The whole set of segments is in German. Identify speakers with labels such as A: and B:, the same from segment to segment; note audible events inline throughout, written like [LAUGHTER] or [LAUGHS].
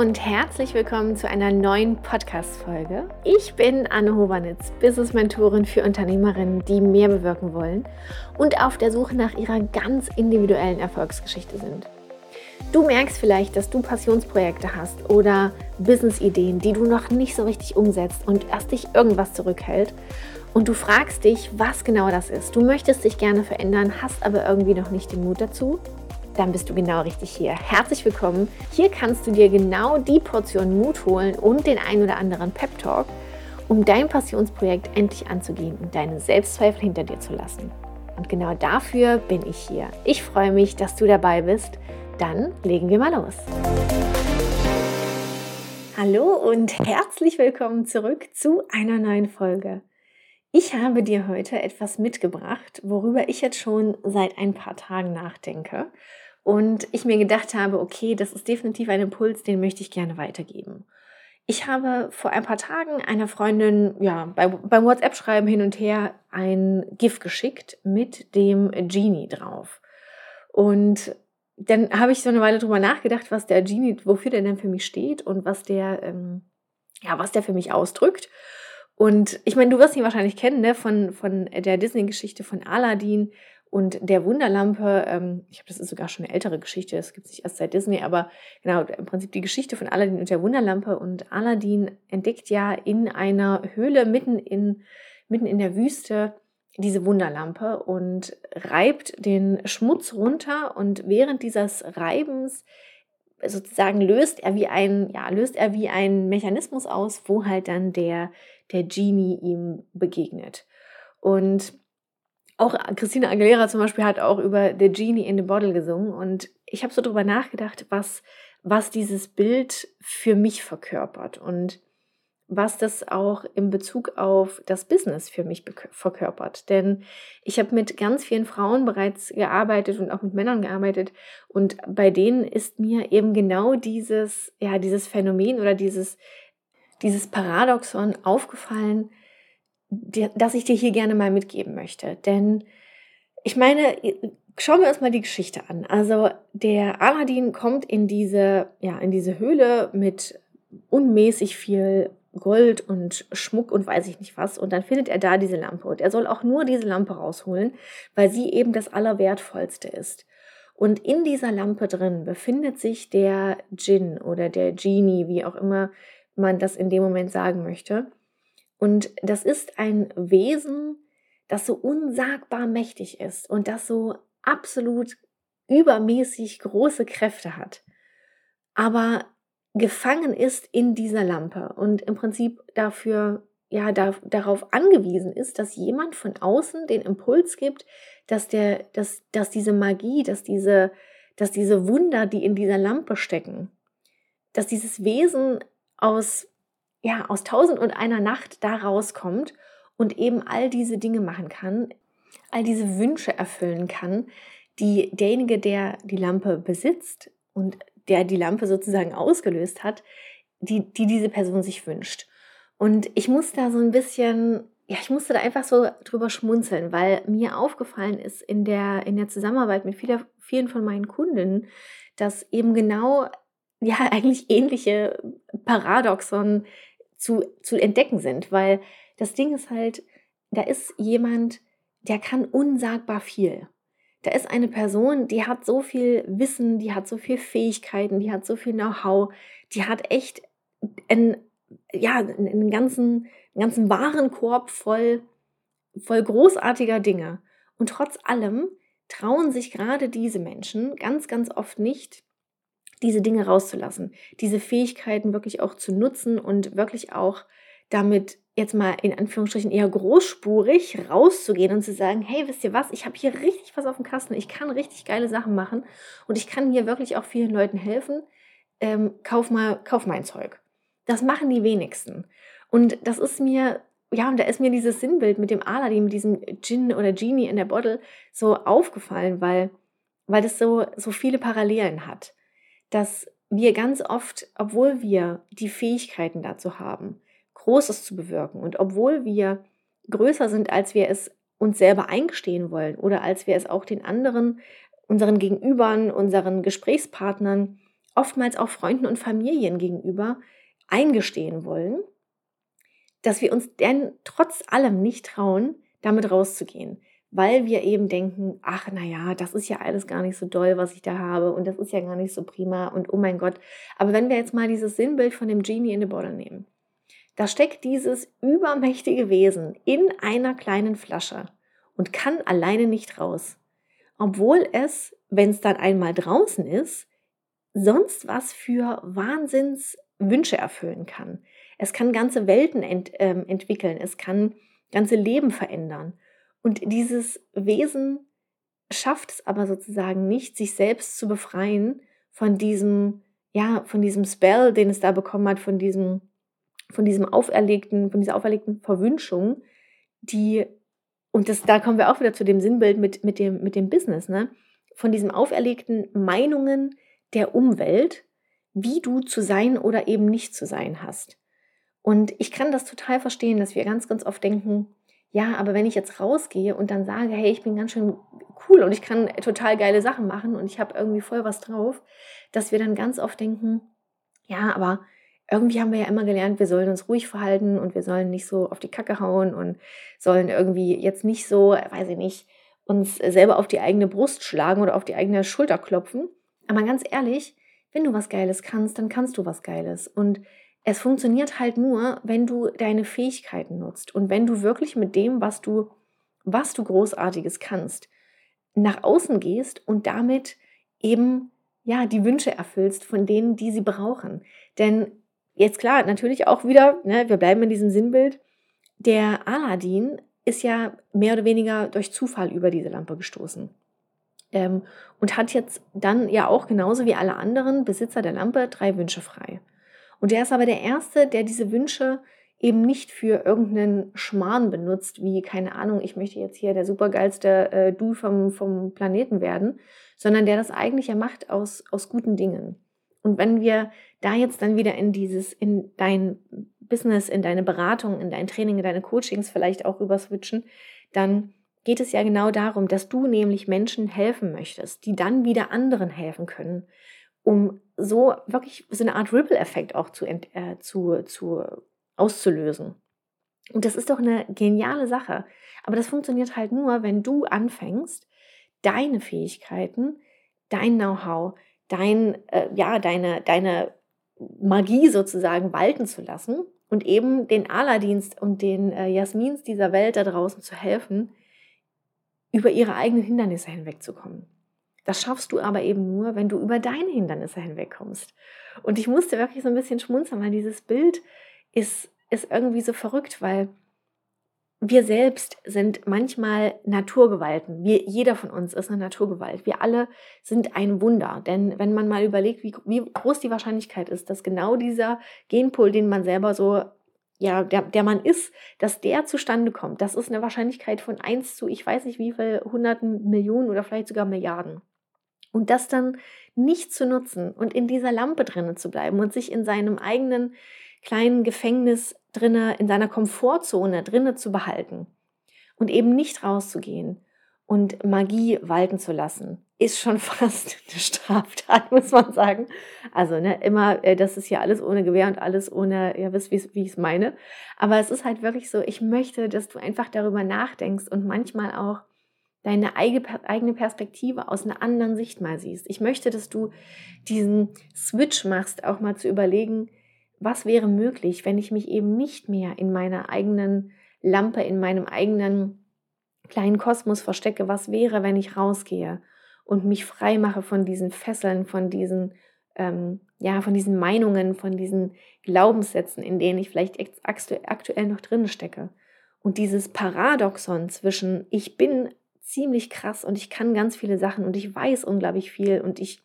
A: und herzlich willkommen zu einer neuen Podcast-Folge. Ich bin Anne Hobanitz, Business-Mentorin für Unternehmerinnen, die mehr bewirken wollen und auf der Suche nach ihrer ganz individuellen Erfolgsgeschichte sind. Du merkst vielleicht, dass du Passionsprojekte hast oder Business-Ideen, die du noch nicht so richtig umsetzt und erst dich irgendwas zurückhält. Und du fragst dich, was genau das ist. Du möchtest dich gerne verändern, hast aber irgendwie noch nicht den Mut dazu dann bist du genau richtig hier. Herzlich willkommen. Hier kannst du dir genau die Portion Mut holen und den ein oder anderen Pep Talk, um dein Passionsprojekt endlich anzugehen und deine Selbstzweifel hinter dir zu lassen. Und genau dafür bin ich hier. Ich freue mich, dass du dabei bist. Dann legen wir mal los. Hallo und herzlich willkommen zurück zu einer neuen Folge. Ich habe dir heute etwas mitgebracht, worüber ich jetzt schon seit ein paar Tagen nachdenke und ich mir gedacht habe, okay, das ist definitiv ein Impuls, den möchte ich gerne weitergeben. Ich habe vor ein paar Tagen einer Freundin, ja, bei, beim WhatsApp-Schreiben hin und her ein GIF geschickt mit dem Genie drauf. Und dann habe ich so eine Weile drüber nachgedacht, was der Genie, wofür der denn für mich steht und was der, ähm, ja, was der für mich ausdrückt. Und ich meine, du wirst ihn wahrscheinlich kennen, ne, von, von der Disney-Geschichte von Aladdin, und der Wunderlampe, ähm, ich glaube, das ist sogar schon eine ältere Geschichte, das gibt es nicht erst seit Disney, aber genau, im Prinzip die Geschichte von Aladdin und der Wunderlampe. Und Aladdin entdeckt ja in einer Höhle mitten in, mitten in der Wüste diese Wunderlampe und reibt den Schmutz runter. Und während dieses Reibens sozusagen löst er wie ein, ja, löst er wie ein Mechanismus aus, wo halt dann der, der Genie ihm begegnet. Und auch Christina Aguilera zum Beispiel hat auch über The Genie in the Bottle gesungen und ich habe so drüber nachgedacht, was, was dieses Bild für mich verkörpert und was das auch in Bezug auf das Business für mich verkörpert. Denn ich habe mit ganz vielen Frauen bereits gearbeitet und auch mit Männern gearbeitet und bei denen ist mir eben genau dieses, ja, dieses Phänomen oder dieses, dieses Paradoxon aufgefallen, das ich dir hier gerne mal mitgeben möchte. Denn ich meine, schauen wir uns mal die Geschichte an. Also der Aladdin kommt in diese, ja, in diese Höhle mit unmäßig viel Gold und Schmuck und weiß ich nicht was. Und dann findet er da diese Lampe. Und er soll auch nur diese Lampe rausholen, weil sie eben das Allerwertvollste ist. Und in dieser Lampe drin befindet sich der Djinn oder der Genie, wie auch immer man das in dem Moment sagen möchte. Und das ist ein Wesen, das so unsagbar mächtig ist und das so absolut übermäßig große Kräfte hat, aber gefangen ist in dieser Lampe und im Prinzip dafür ja da, darauf angewiesen ist, dass jemand von außen den Impuls gibt, dass der dass dass diese Magie, dass diese dass diese Wunder, die in dieser Lampe stecken, dass dieses Wesen aus ja, aus tausend und einer Nacht da rauskommt und eben all diese Dinge machen kann, all diese Wünsche erfüllen kann, die derjenige, der die Lampe besitzt und der die Lampe sozusagen ausgelöst hat, die, die diese Person sich wünscht. Und ich muss da so ein bisschen, ja, ich musste da einfach so drüber schmunzeln, weil mir aufgefallen ist in der, in der Zusammenarbeit mit vieler, vielen von meinen Kunden, dass eben genau, ja, [LAUGHS] eigentlich ähnliche Paradoxon zu, zu entdecken sind, weil das Ding ist halt, da ist jemand, der kann unsagbar viel. Da ist eine Person, die hat so viel Wissen, die hat so viel Fähigkeiten, die hat so viel Know-how, die hat echt einen, ja, einen ganzen, einen ganzen Warenkorb voll, voll großartiger Dinge. Und trotz allem trauen sich gerade diese Menschen ganz, ganz oft nicht, diese Dinge rauszulassen, diese Fähigkeiten wirklich auch zu nutzen und wirklich auch damit jetzt mal in Anführungsstrichen eher großspurig rauszugehen und zu sagen, hey, wisst ihr was, ich habe hier richtig was auf dem Kasten, ich kann richtig geile Sachen machen und ich kann hier wirklich auch vielen Leuten helfen. Ähm, kauf mal, kauf mein Zeug. Das machen die wenigsten. Und das ist mir, ja, und da ist mir dieses Sinnbild mit dem Aladdin, mit diesem Gin oder Genie in der Bottle so aufgefallen, weil, weil das so, so viele Parallelen hat dass wir ganz oft, obwohl wir die Fähigkeiten dazu haben, Großes zu bewirken und obwohl wir größer sind, als wir es uns selber eingestehen wollen oder als wir es auch den anderen, unseren Gegenübern, unseren Gesprächspartnern oftmals auch Freunden und Familien gegenüber eingestehen wollen, dass wir uns denn trotz allem nicht trauen, damit rauszugehen, weil wir eben denken, ach naja, das ist ja alles gar nicht so doll, was ich da habe und das ist ja gar nicht so prima und oh mein Gott. Aber wenn wir jetzt mal dieses Sinnbild von dem Genie in the Bottle nehmen, da steckt dieses übermächtige Wesen in einer kleinen Flasche und kann alleine nicht raus, obwohl es, wenn es dann einmal draußen ist, sonst was für Wahnsinnswünsche erfüllen kann. Es kann ganze Welten ent, ähm, entwickeln, es kann ganze Leben verändern. Und dieses Wesen schafft es aber sozusagen nicht, sich selbst zu befreien von diesem, ja, von diesem Spell, den es da bekommen hat, von diesem, von diesem auferlegten, von dieser auferlegten Verwünschung, die, und das, da kommen wir auch wieder zu dem Sinnbild mit, mit, dem, mit dem Business, ne? Von diesen auferlegten Meinungen der Umwelt, wie du zu sein oder eben nicht zu sein hast. Und ich kann das total verstehen, dass wir ganz, ganz oft denken, ja, aber wenn ich jetzt rausgehe und dann sage, hey, ich bin ganz schön cool und ich kann total geile Sachen machen und ich habe irgendwie voll was drauf, dass wir dann ganz oft denken, ja, aber irgendwie haben wir ja immer gelernt, wir sollen uns ruhig verhalten und wir sollen nicht so auf die Kacke hauen und sollen irgendwie jetzt nicht so, weiß ich nicht, uns selber auf die eigene Brust schlagen oder auf die eigene Schulter klopfen. Aber ganz ehrlich, wenn du was Geiles kannst, dann kannst du was Geiles. Und es funktioniert halt nur, wenn du deine Fähigkeiten nutzt und wenn du wirklich mit dem, was du, was du Großartiges kannst, nach außen gehst und damit eben ja die Wünsche erfüllst von denen, die sie brauchen. Denn jetzt klar, natürlich auch wieder, ne, wir bleiben in diesem Sinnbild. Der Aladdin ist ja mehr oder weniger durch Zufall über diese Lampe gestoßen. Ähm, und hat jetzt dann ja auch genauso wie alle anderen Besitzer der Lampe drei Wünsche frei. Und er ist aber der Erste, der diese Wünsche eben nicht für irgendeinen Schmarrn benutzt, wie, keine Ahnung, ich möchte jetzt hier der supergeilste äh, Du vom, vom Planeten werden, sondern der das eigentlich ja macht aus, aus guten Dingen. Und wenn wir da jetzt dann wieder in dieses, in dein Business, in deine Beratung, in dein Training, in deine Coachings vielleicht auch überswitchen, dann geht es ja genau darum, dass du nämlich Menschen helfen möchtest, die dann wieder anderen helfen können um so wirklich so eine Art Ripple-Effekt auch zu, äh, zu, zu auszulösen. Und das ist doch eine geniale Sache. Aber das funktioniert halt nur, wenn du anfängst, deine Fähigkeiten, dein Know-how, dein, äh, ja, deine, deine Magie sozusagen walten zu lassen und eben den Aladins und den äh, Jasmins dieser Welt da draußen zu helfen, über ihre eigenen Hindernisse hinwegzukommen. Das schaffst du aber eben nur, wenn du über deine Hindernisse hinwegkommst. Und ich musste wirklich so ein bisschen schmunzeln, weil dieses Bild ist, ist irgendwie so verrückt, weil wir selbst sind manchmal Naturgewalten. Wir, jeder von uns ist eine Naturgewalt. Wir alle sind ein Wunder. Denn wenn man mal überlegt, wie, wie groß die Wahrscheinlichkeit ist, dass genau dieser Genpool, den man selber so, ja, der, der man ist, dass der zustande kommt, das ist eine Wahrscheinlichkeit von 1 zu, ich weiß nicht wie viel, hunderten Millionen oder vielleicht sogar Milliarden. Und das dann nicht zu nutzen und in dieser Lampe drinnen zu bleiben und sich in seinem eigenen kleinen Gefängnis drinne, in seiner Komfortzone drinne zu behalten und eben nicht rauszugehen und Magie walten zu lassen, ist schon [LAUGHS] fast eine Straftat, muss man sagen. Also ne, immer, äh, das ist ja alles ohne Gewehr und alles ohne, ihr wisst, wie ich es meine. Aber es ist halt wirklich so, ich möchte, dass du einfach darüber nachdenkst und manchmal auch deine eigene Perspektive aus einer anderen Sicht mal siehst. Ich möchte, dass du diesen Switch machst, auch mal zu überlegen, was wäre möglich, wenn ich mich eben nicht mehr in meiner eigenen Lampe, in meinem eigenen kleinen Kosmos verstecke. Was wäre, wenn ich rausgehe und mich frei mache von diesen Fesseln, von diesen, ähm, ja, von diesen Meinungen, von diesen Glaubenssätzen, in denen ich vielleicht aktuell noch drin stecke. Und dieses Paradoxon zwischen ich bin ziemlich krass und ich kann ganz viele Sachen und ich weiß unglaublich viel und ich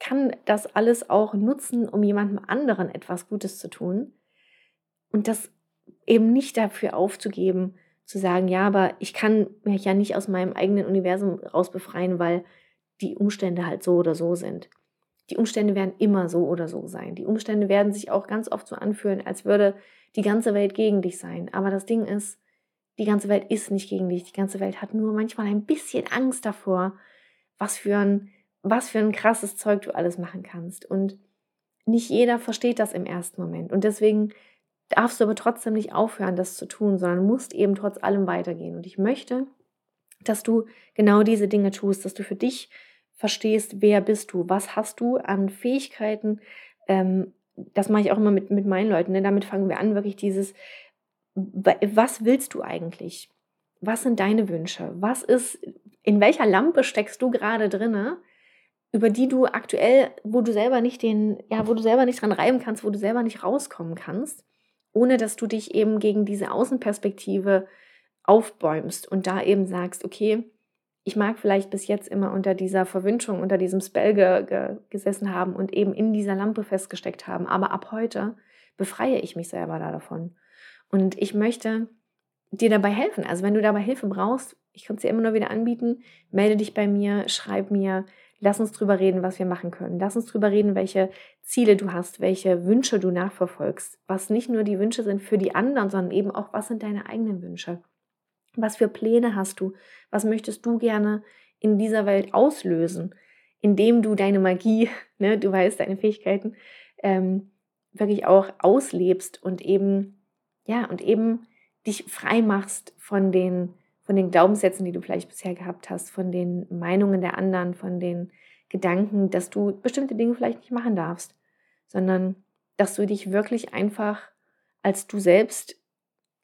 A: kann das alles auch nutzen, um jemandem anderen etwas Gutes zu tun. Und das eben nicht dafür aufzugeben, zu sagen, ja, aber ich kann mich ja nicht aus meinem eigenen Universum raus befreien, weil die Umstände halt so oder so sind. Die Umstände werden immer so oder so sein. Die Umstände werden sich auch ganz oft so anfühlen, als würde die ganze Welt gegen dich sein. Aber das Ding ist, die ganze Welt ist nicht gegen dich. Die ganze Welt hat nur manchmal ein bisschen Angst davor, was für ein was für ein krasses Zeug du alles machen kannst. Und nicht jeder versteht das im ersten Moment. Und deswegen darfst du aber trotzdem nicht aufhören, das zu tun, sondern musst eben trotz allem weitergehen. Und ich möchte, dass du genau diese Dinge tust, dass du für dich verstehst, wer bist du, was hast du an Fähigkeiten. Ähm, das mache ich auch immer mit, mit meinen Leuten. Ne? Damit fangen wir an, wirklich dieses, was willst du eigentlich? Was sind deine Wünsche? Was ist, in welcher Lampe steckst du gerade drinne, über die du aktuell, wo du selber nicht den, ja, wo du selber nicht dran reiben kannst, wo du selber nicht rauskommen kannst, ohne dass du dich eben gegen diese Außenperspektive aufbäumst und da eben sagst, okay, ich mag vielleicht bis jetzt immer unter dieser Verwünschung, unter diesem Spell ge ge gesessen haben und eben in dieser Lampe festgesteckt haben, aber ab heute befreie ich mich selber da davon. Und ich möchte dir dabei helfen. Also wenn du dabei Hilfe brauchst, ich kann es dir immer nur wieder anbieten, melde dich bei mir, schreib mir, lass uns drüber reden, was wir machen können. Lass uns drüber reden, welche Ziele du hast, welche Wünsche du nachverfolgst, was nicht nur die Wünsche sind für die anderen, sondern eben auch, was sind deine eigenen Wünsche. Was für Pläne hast du? Was möchtest du gerne in dieser Welt auslösen, indem du deine Magie, [LAUGHS] ne, du weißt, deine Fähigkeiten, ähm, wirklich auch auslebst und eben, ja, und eben dich frei machst von den, von den Glaubenssätzen, die du vielleicht bisher gehabt hast, von den Meinungen der anderen, von den Gedanken, dass du bestimmte Dinge vielleicht nicht machen darfst, sondern dass du dich wirklich einfach als du selbst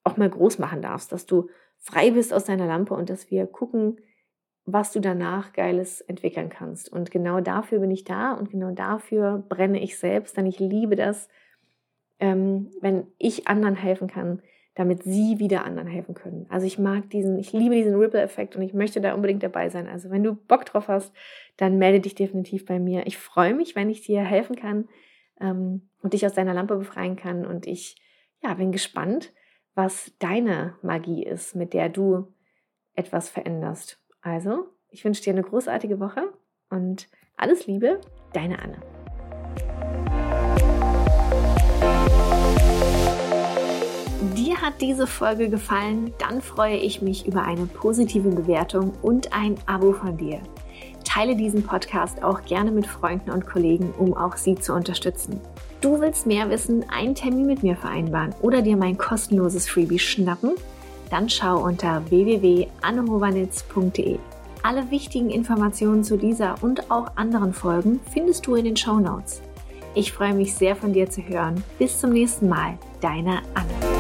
A: auch mal groß machen darfst, dass du frei bist aus deiner Lampe und dass wir gucken, was du danach Geiles entwickeln kannst. Und genau dafür bin ich da und genau dafür brenne ich selbst, denn ich liebe das, ähm, wenn ich anderen helfen kann, damit sie wieder anderen helfen können. Also ich mag diesen, ich liebe diesen Ripple-Effekt und ich möchte da unbedingt dabei sein. Also wenn du Bock drauf hast, dann melde dich definitiv bei mir. Ich freue mich, wenn ich dir helfen kann ähm, und dich aus deiner Lampe befreien kann. Und ich ja, bin gespannt, was deine Magie ist, mit der du etwas veränderst. Also, ich wünsche dir eine großartige Woche und alles Liebe, deine Anne. Dir hat diese Folge gefallen? Dann freue ich mich über eine positive Bewertung und ein Abo von dir. Teile diesen Podcast auch gerne mit Freunden und Kollegen, um auch sie zu unterstützen. Du willst mehr wissen, einen Termin mit mir vereinbaren oder dir mein kostenloses Freebie schnappen? Dann schau unter www.annehovanitz.de. Alle wichtigen Informationen zu dieser und auch anderen Folgen findest du in den Show Notes. Ich freue mich sehr von dir zu hören. Bis zum nächsten Mal, deine Anne.